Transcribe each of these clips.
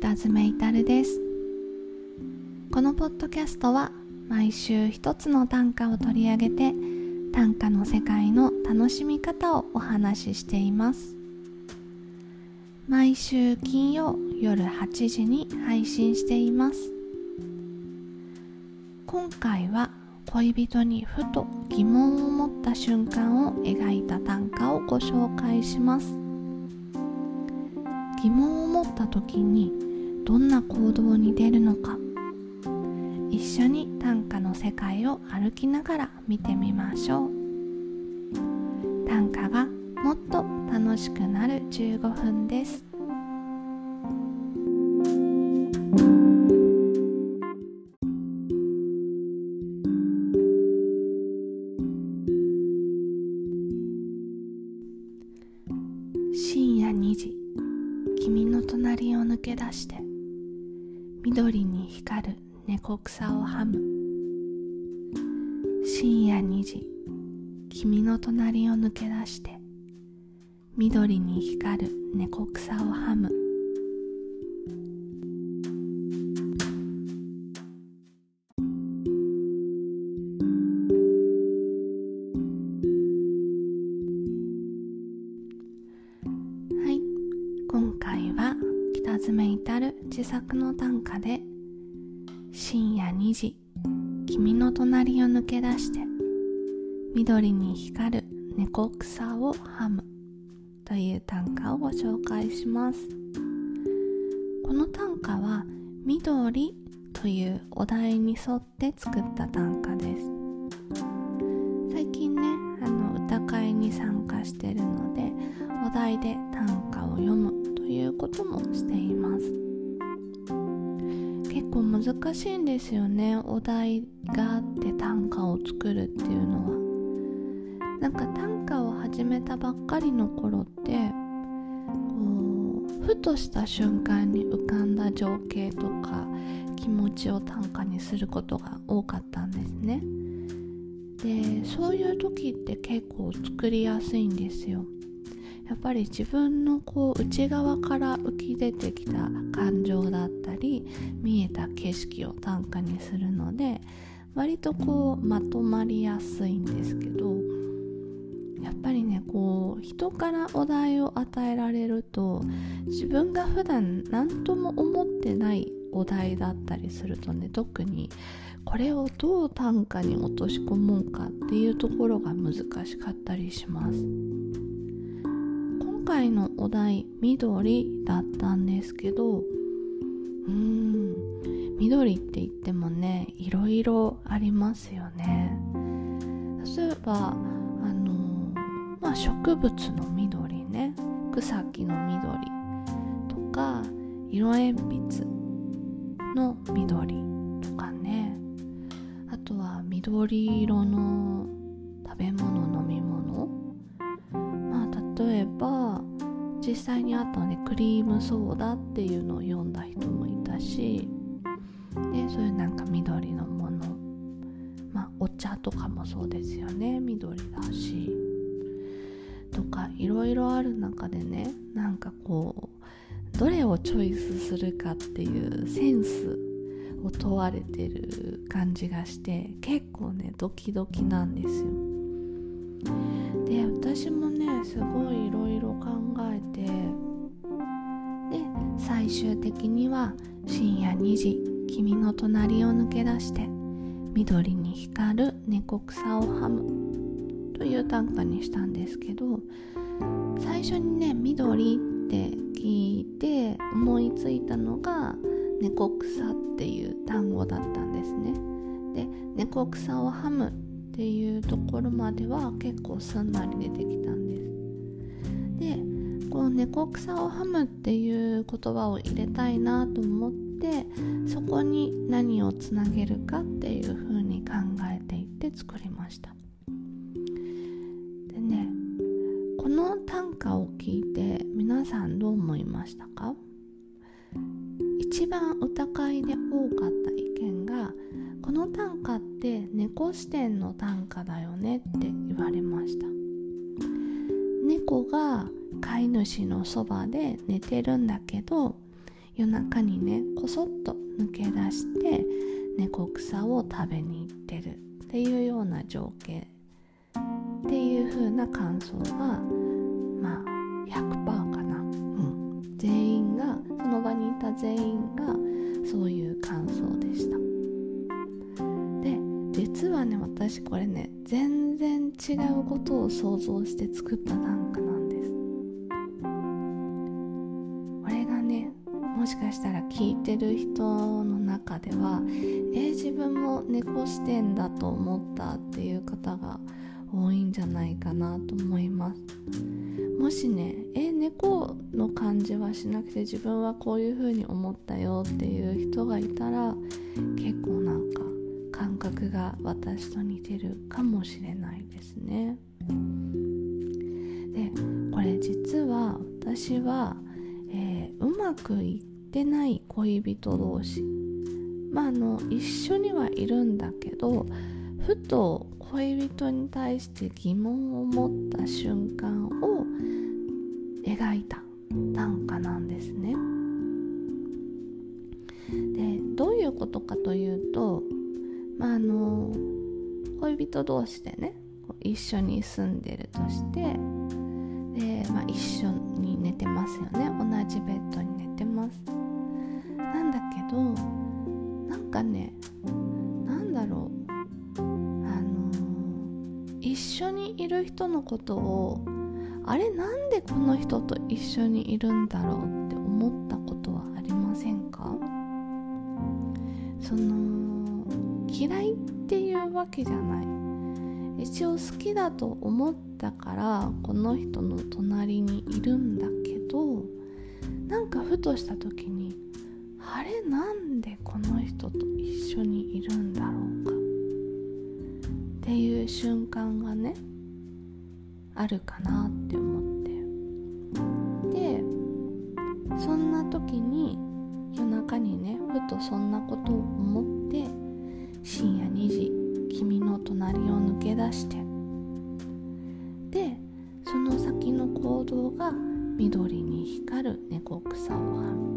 北爪いたるです。このポッドキャストは毎週一つの短歌を取り上げて短歌の世界の楽しみ方をお話ししています。毎週金曜夜8時に配信しています。今回は恋人にふと疑問を持った瞬間を描いた短歌をご紹介します。疑問を持った時にどんな行動に出るのか。一緒に短歌の世界を歩きながら見てみましょう。短歌がもっと楽しくなる15分です。作の短歌で深夜2時君の隣を抜け出して緑に光る猫草をはむという短歌をご紹介します。この短歌は緑というお題に沿って作った短歌です。最近ねあの歌会に参加してるのでお題で短歌を読むということもしています。構難しいんですよね。お題があって短歌を作るっていうのは。なんか短歌を始めたばっかりの頃ってこうふとした瞬間に浮かんだ情景とか気持ちを短歌にすることが多かったんですね。でそういう時って結構作りやすいんですよ。やっぱり自分のこう内側から浮き出てきた感情だったり見えた景色を短歌にするので割とこうまとまりやすいんですけどやっぱりねこう人からお題を与えられると自分が普段何とも思ってないお題だったりするとね特にこれをどう短歌に落とし込もうかっていうところが難しかったりします。回のお題緑だったんですけどうん緑って言ってもねいろいろありますよね。例えばあのまあ植物の緑ね草木の緑とか色鉛筆の緑とかね。あとは緑色の食べ物飲み物。まあ例えば実際にあったのでクリームソーダっていうのを読んだ人もいたしでそういうなんか緑のもの。まあお茶とかもそうですよね。緑だし。とかいろいろある中でねなんかこうどれをチョイスするかっていうセンスを問われてる感じがして結構ねドキドキなんですよ。すごいいろいろ考えて。で最終的には深夜2時君の隣を抜け出して緑に光る猫草をはむ。という短歌にしたんですけど最初にね緑って聞いて思いついたのが猫草っていう単語だったんですね。で猫草をはむっていうところまでは結構すんなり出てきたんです。この猫草をはむっていう言葉を入れたいなと思ってそこに何をつなげるかっていう風に考えていって作りました。でねこの短歌を聞いて皆さんどう思いましたか？一番歌会で多かった意見がこの短歌って猫視点の短歌だよねって言われました。猫が飼い主のそばで寝てるんだけど夜中にねこそっと抜け出して猫草を食べに行ってる。っていうような情景。っていう風な感想がまあ100%かな、うん、全員がその場にいた全員がそういう感想でした。はね私これね全然違うことを想像して作った短歌なんです。これがねもしかしたら聞いてる人の中ではえ自分も猫視点だと思ったっていう方が多いんじゃないかなと思います。もしねえ猫の感じはしなくて自分はこういう風に思ったよっていう人がいたら結構なんか感覚が私と似てるかもしれないですねでこれ実は私は、えー、うまくいってない恋人同士まああの一緒にはいるんだけどふと恋人に対して疑問を持った瞬間を描いた短歌なんですね。でどういうことかというと、まあ、あの恋人同士でね一緒に住んでるとしてで、まあ、一緒に寝てますよね。同じベッドに寝てます。なんだけどなんかねなんだろう。あの一緒にいる人のことをあれなんでこの人と一緒にいるんだろうって思ったことはありませんか？その嫌いっていうわけじゃない。一応好きだと思ったからこの人の隣にいるんだけどなんかふとした時にあれなんでこの人と一緒にいるんだろうか？っていう瞬間がねあるかなって思って。でそんな時に夜中にねふとそんなことを思って深夜2時君の隣を抜け出して。でその先の行動が緑に光る猫草をは。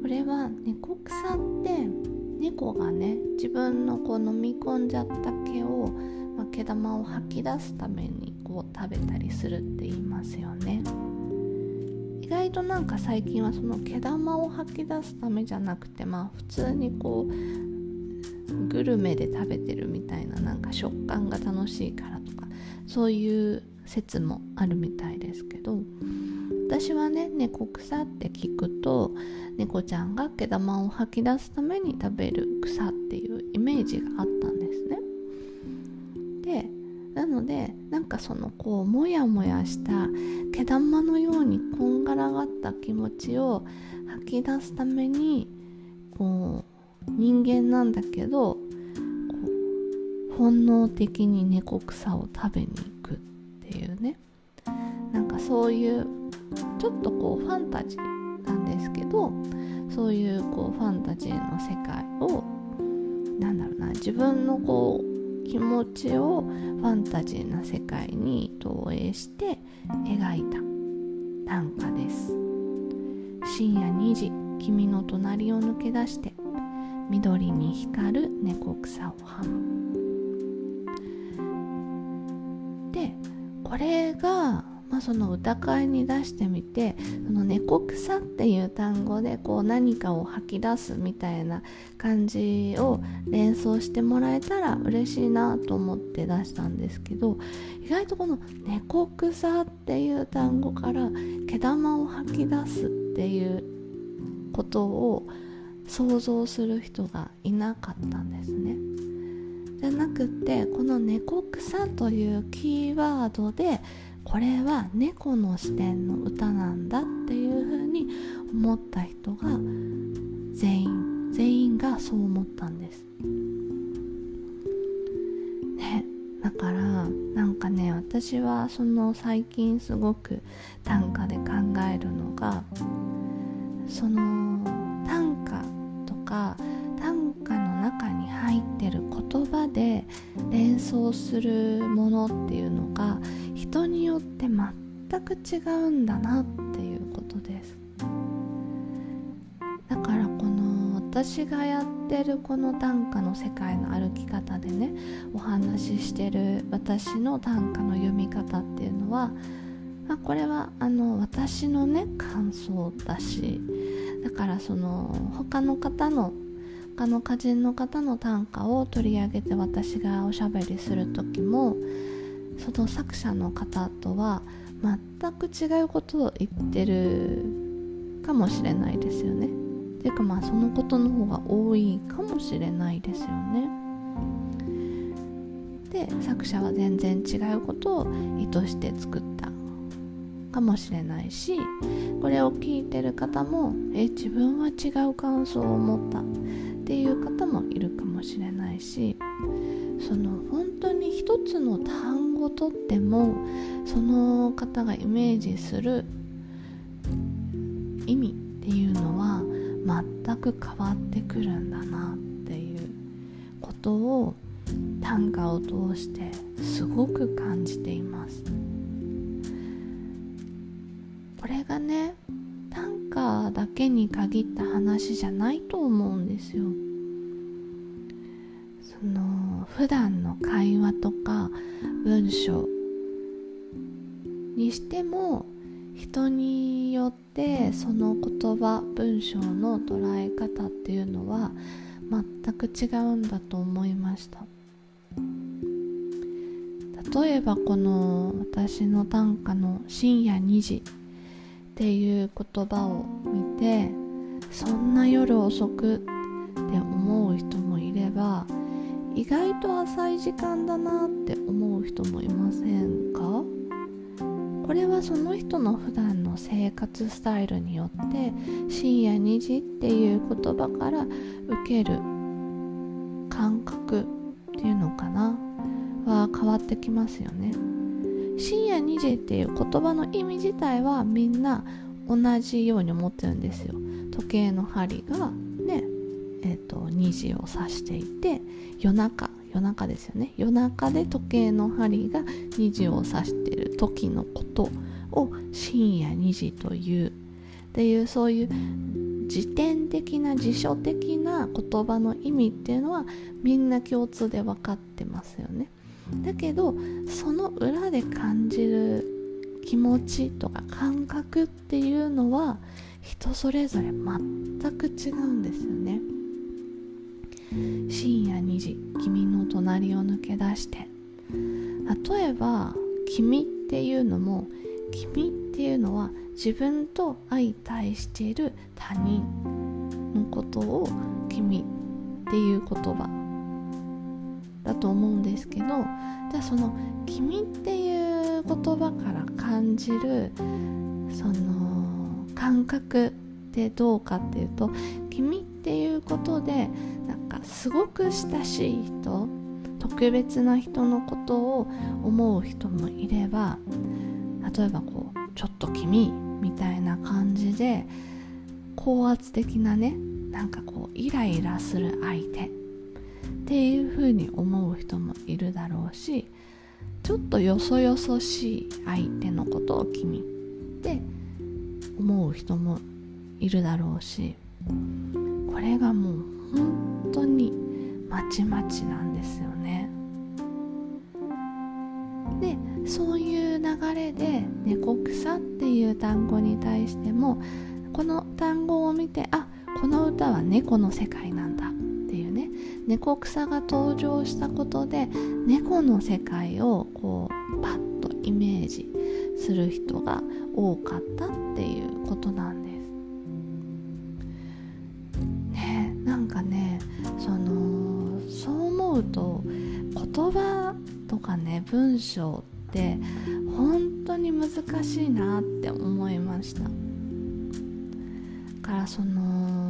これは猫草って猫がね自分のこう飲み込んじゃった毛を、まあ、毛玉を吐き出すためにこう食べたりするって言いますよね。意外となんか最近はその毛玉を吐き出すためじゃなくてまあ普通にこうグルメで食べてるみたいななんか食感が楽しいからとかそういう説もあるみたいですけど私はね猫草って聞くと猫ちゃんが毛玉を吐き出すために食べる草っていうイメージがあったんですね。でなのでなんかそのこうモヤモヤした毛玉のようにこんがらがった気持ちを吐き出すためにこう人間なんだけど本能的に猫草を食べに行くっていうね。なんかそういうちょっとこうファンタジーなんですけどそういうこうファンタジーの世界をなんだろうな自分のこう気持ちをファンタジーな世界に投影して描いた。短歌です。深夜2時君の隣を抜け出して緑に光る猫草をはむでこれがまあ、その歌会に出してみてその猫草っていう単語でこう何かを吐き出すみたいな感じを連想してもらえたら嬉しいなと思って出したんですけど意外とこの猫草っていう単語から毛玉を吐き出すっていうことを想像する人がいなかったんですね。じゃなくてこの猫草というキーワードでこれは猫の視点の歌なんだっていうふうに思った人が全員全員がそう思ったんですねだからなんかね私はその最近すごく短歌で考えるのがそのか短歌の中に入ってる言葉で連想するものっていうのが人によって全く違うんだなっていうことです。だからこの私がやってるこの短歌の世界の歩き方でねお話ししてる私の短歌の読み方っていうのは、まあ、これはあの私のね感想だしだからその他の方の他の歌人の方の短歌を取り上げて私がおしゃべりする時もその作者の方とは全く違うことを言ってるかもしれないですよね。ていうかまあそのことの方が多いかもしれないですよね。で作者は全然違うことを意図して作ったかもしれないしこれを聞いてる方もえ自分は違う感想を持ったっていう方もいるかもしれないしその本当に一つの単語とってもその方がイメージする意味っていうのは全く変わってくるんだなっていうことを短歌を通してすごく感じています。これがね短歌だけに限った話じゃないと思うんですよ。その普段の会話とか文章にしても人によってその言葉文章の捉え方っていうのは全く違うんだと思いました。例えばこの私の短歌の「深夜2時」っていう言葉を見てそんな夜遅くって思う人もいれば意外と浅い時間だなって思う人もいませんか？これはその人の普段の生活スタイルによって深夜2時っていう言葉から受ける感覚っていうのかな？は変わってきますよね。深夜2時っていう言葉の意味自体はみんな同じように思ってるんですよ。時計の針がねえっ、ー、と2時を指していて夜中夜中ですよね。夜中で時計の針が2時を指してる時のことを深夜2時という。っていうそういう辞典的な辞書的な言葉の意味っていうのはみんな共通で分かってますよね。だけどその裏で感じる気持ちとか感覚っていうのは人それぞれ全く違うんですよね。深夜2時君の隣を抜け出して。例えば君っていうのも君っていうのは自分と相対している他人のことを君っていう言葉。だと思うんですけどじゃあその「君」っていう言葉から感じるその感覚ってどうかっていうと「君」っていうことでなんかすごく親しい人特別な人のことを思う人もいれば例えばこう「ちょっと君」みたいな感じで高圧的なねなんかこうイライラする相手。っていうふうに思う人もいるだろうしちょっとよそよそしい相手のことを君って思う人もいるだろうしこれがもう本当にまちまちなんですよね。でそういう流れで「猫草」っていう単語に対してもこの単語を見てあこの歌は猫の世界なんだ猫草が登場したことで猫の世界をこうパッとイメージする人が多かったっていうことなんです。ねなんかねそのそう思うと言葉とかね文章って本当に難しいなって思いました。からその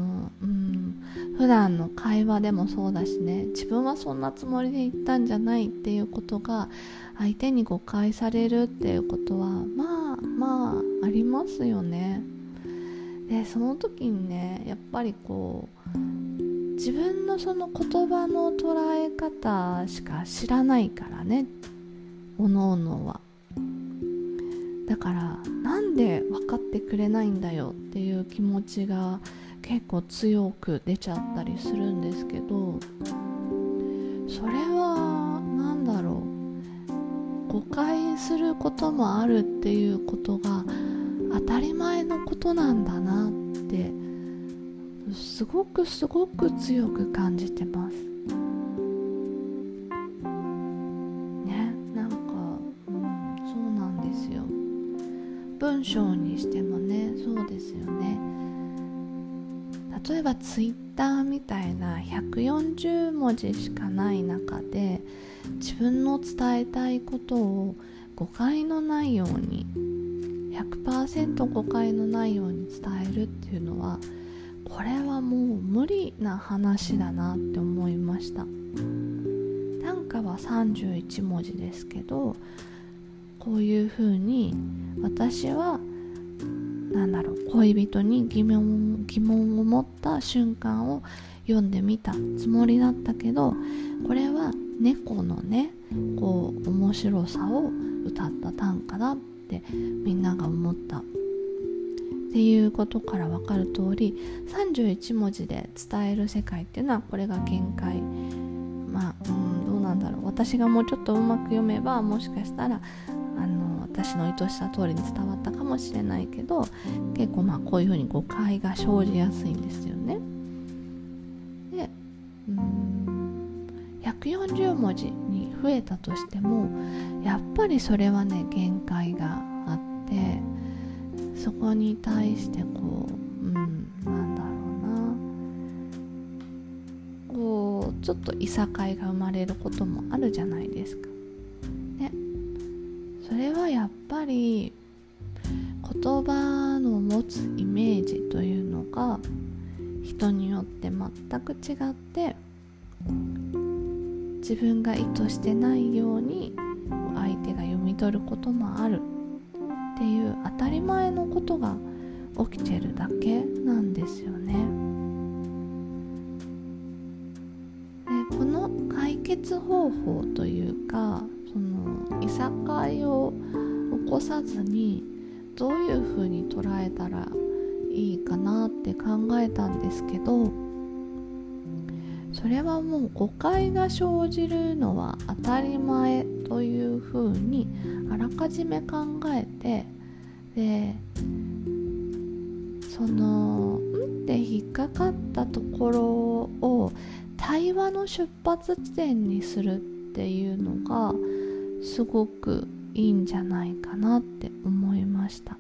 普段の会話でもそうだしね。自分はそんなつもりで言ったんじゃないっていうことが相手に誤解されるっていうことはまあまあありますよね。でその時にねやっぱりこう自分のその言葉の捉え方しか知らないからね。おのおのは。だからなんで分かってくれないんだよっていう気持ちが結構強く出ちゃったりするんですけどそれは何だろう誤解することもあるっていうことが当たり前のことなんだなってすごくすごく強く感じてます。ねなんか、うん、そうなんですよ。文章例えばツイッターみたいな140文字しかない中で自分の伝えたいことを誤解のないように100%誤解のないように伝えるっていうのはこれはもう無理な話だなって思いました。短歌は31文字ですけどこういうふうに私は何だろう恋人に疑問疑問を持った瞬間を読んでみたつもりだったけどこれは猫のねこう面白さを歌った短歌だってみんなが思った。っていうことから分かる通り31文字で伝える世界っていうのはこれが限界。まあうんどうなんだろう。私がもうちょっとうまく読めばもしかしたらあの私の意図した通りに伝わったかもしれないけど結構まあこういうふうに誤解が生じやすいんですよね。でうん140文字に増えたとしてもやっぱりそれはね限界があってそこに対してこううんなんだろうなこうちょっといさかいが生まれることもあるじゃないやっぱり言葉の持つイメージというのが人によって全く違って自分が意図してないように相手が読み取ることもあるっていう当たり前のことが起きてるだけなんですよね。でこの解決方法というかそのいさかいを起こさずにどういうふうに捉えたらいいかなって考えたんですけどそれはもう誤解が生じるのは当たり前というふうにあらかじめ考えてでそのんって引っかかったところを対話の出発地点にするっていうのがすごくいいんじゃないかなって思いました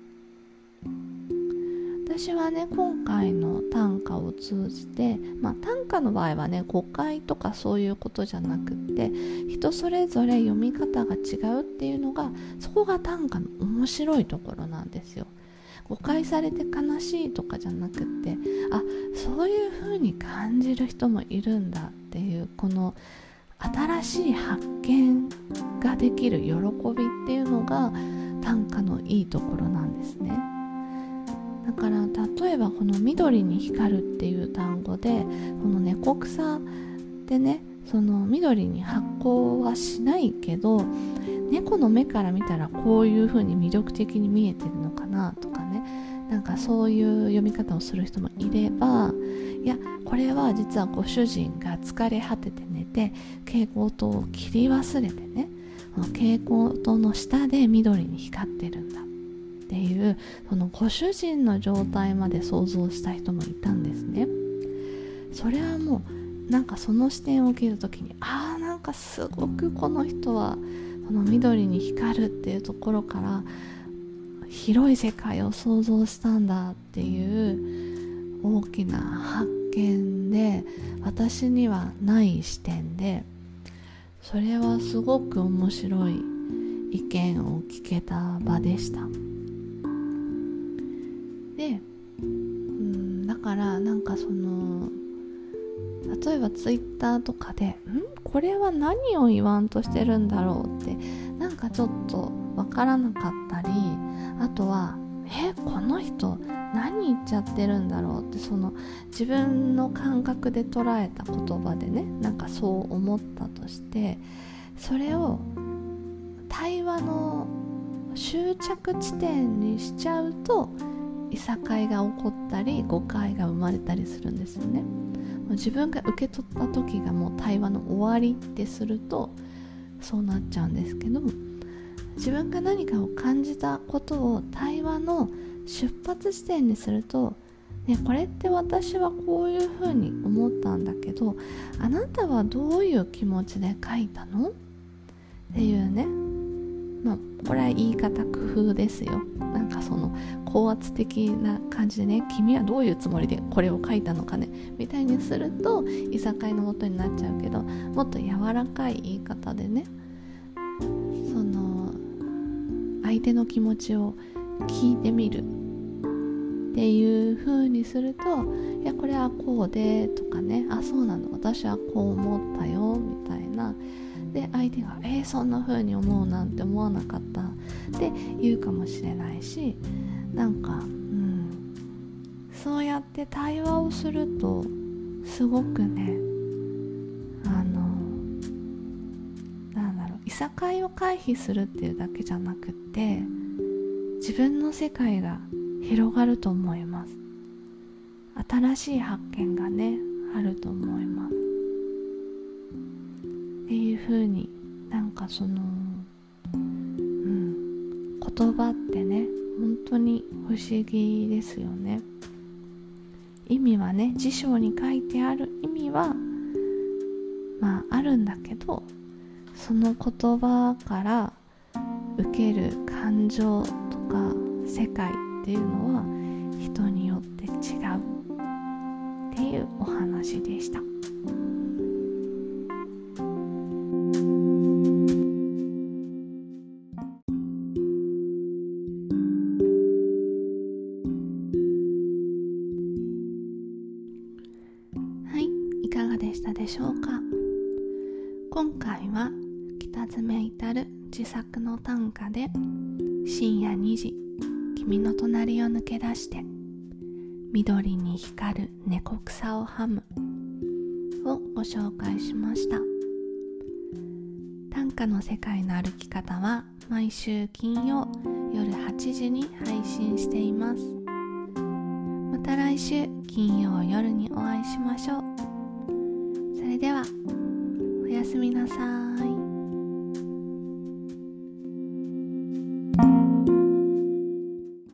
私はね今回の短歌を通じて、まあ、短歌の場合はね誤解とかそういうことじゃなくって人それぞれ読み方が違うっていうのがそこが短歌の面白いところなんですよ。誤解されて悲しいとかじゃなくってあそういう風に感じる人もいるんだっていうこの新しい発見ができる喜びっていうのが短歌のいいところなんですね。だから例えばこの「緑に光る」っていう単語でこの猫草でねその緑に発光はしないけど猫の目から見たらこういう風に魅力的に見えてるのかなとかねなんかそういう読み方をする人もいればいやこれは実はご主人が疲れ果てて寝て蛍光灯を切り忘れてね蛍光灯の下で緑に光ってるんだっていうそのご主人の状態まで想像した人もいたんですね。それはもうなんかその視点を受ける時にああなんかすごくこの人はこの緑に光るっていうところから広い世界を想像したんだっていう大きな発見で私にはない視点でそれはすごく面白い意見を聞けた場でした。でうんだからなんかその例えばツイッターとかで「ん？これは何を言わんとしてるんだろう?」ってなんかちょっとわからなかったりあとは「え？この人何言っちゃってるんだろう?」ってその自分の感覚で捉えた言葉でねなんかそう思ったとしてそれを対話の終着地点にしちゃうといさかいが起こったり誤解が生まれたりするんですよね自分が受け取った時がもう対話の終わりってするとそうなっちゃうんですけど自分が何かを感じたことを対話の出発地点にするとね、これって私はこういうふうに思ったんだけどあなたはどういう気持ちで書いたの？っていうね。まあこれは言い方工夫ですよ。なんかその高圧的な感じでね君はどういうつもりでこれを書いたのかねみたいにするといさかいのもとになっちゃうけどもっと柔らかい言い方でねその相手の気持ちを聞いてみるっていう風にするといやこれはこうでとかねあそうなの私はこう思ったよみたいな。で相手が「えー、そんな風に思うなんて思わなかった」って言うかもしれないしなんかうんそうやって対話をするとすごくねあのなんだろういさかいを回避するっていうだけじゃなくって自分の世界が広がると思います。新しい発見がねあると思います。っていうふうになんかそのうん言葉ってね本当に不思議ですよね。意味はね辞書に書いてある意味はまああるんだけどその言葉から受ける感情か世界っていうのは人によって違うっていうお話でした。はいいかがでしたでしょうか？今回は北爪至る自作の短歌で深夜2時君の隣を抜け出して緑に光る猫草をはむをご紹介しました。短歌の世界の歩き方は毎週金曜夜8時に配信しています。また来週金曜夜にお会いしましょう。